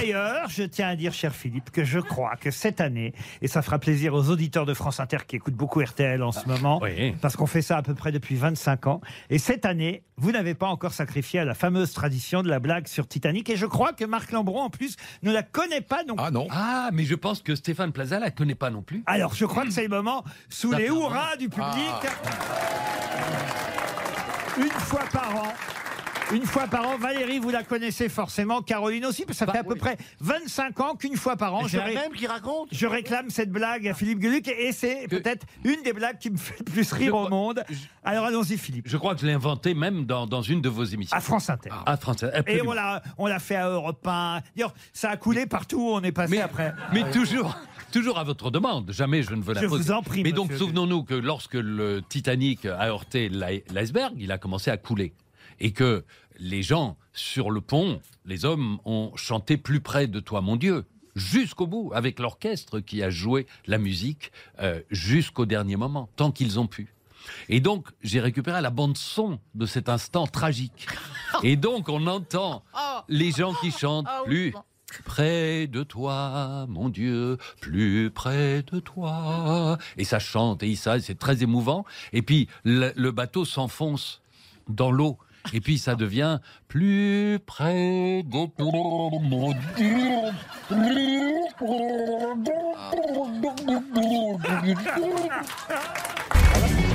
d'ailleurs, je tiens à dire, cher Philippe, que je crois que cette année, et ça fera plaisir aux auditeurs de France Inter qui écoutent beaucoup RTL en ce moment, Oui. parce qu'on fait ça à peu près depuis 25 ans, et cette année, vous n'avez pas encore sacrifié à la fameuse tradition de la blague sur Titanic, et je crois que Marc Lambron, en plus, ne la connaît pas non plus. Ah non. Ah, mais je pense que Stéphane Plaza la connaît pas non plus. Alors, je crois que c'est le moment, sous les hurrahs du public, Ah. une fois par an. Une fois par an, Valérie, vous la connaissez forcément, Caroline aussi, parce que ça fait à peu près 25 ans qu'une fois par an, je, C'est la ré- même qui raconte je réclame cette blague à Philippe Gueluc, et c'est peut-être une des blagues qui me fait le plus rire au monde. Alors allons-y, Philippe. Je crois que je l'ai inventé même dans, dans une de vos émissions. À France Inter. À France, Et absolument. on l'a, on l'a fait à Europe 1. D'ailleurs, ça a coulé partout où on est passé mais, après. mais toujours, toujours à votre demande. Jamais je ne veux la Je poser. vous en prie, Mais donc, monsieur. souvenons-nous que lorsque le Titanic a heurté l'i- l'iceberg, il a commencé à couler. Et que les gens sur le pont, les hommes, ont chanté plus près de toi, mon Dieu. Jusqu'au bout, avec l'orchestre qui a joué la musique euh, jusqu'au dernier moment, tant qu'ils ont pu. Et donc, j'ai récupéré la bande-son de cet instant tragique. Et donc, on entend les gens qui chantent plus près de toi, mon Dieu, plus près de toi. Et ça chante, et ça, c'est très émouvant. Et puis, le, le bateau s'enfonce dans l'eau. Et puis, ça devient plus près de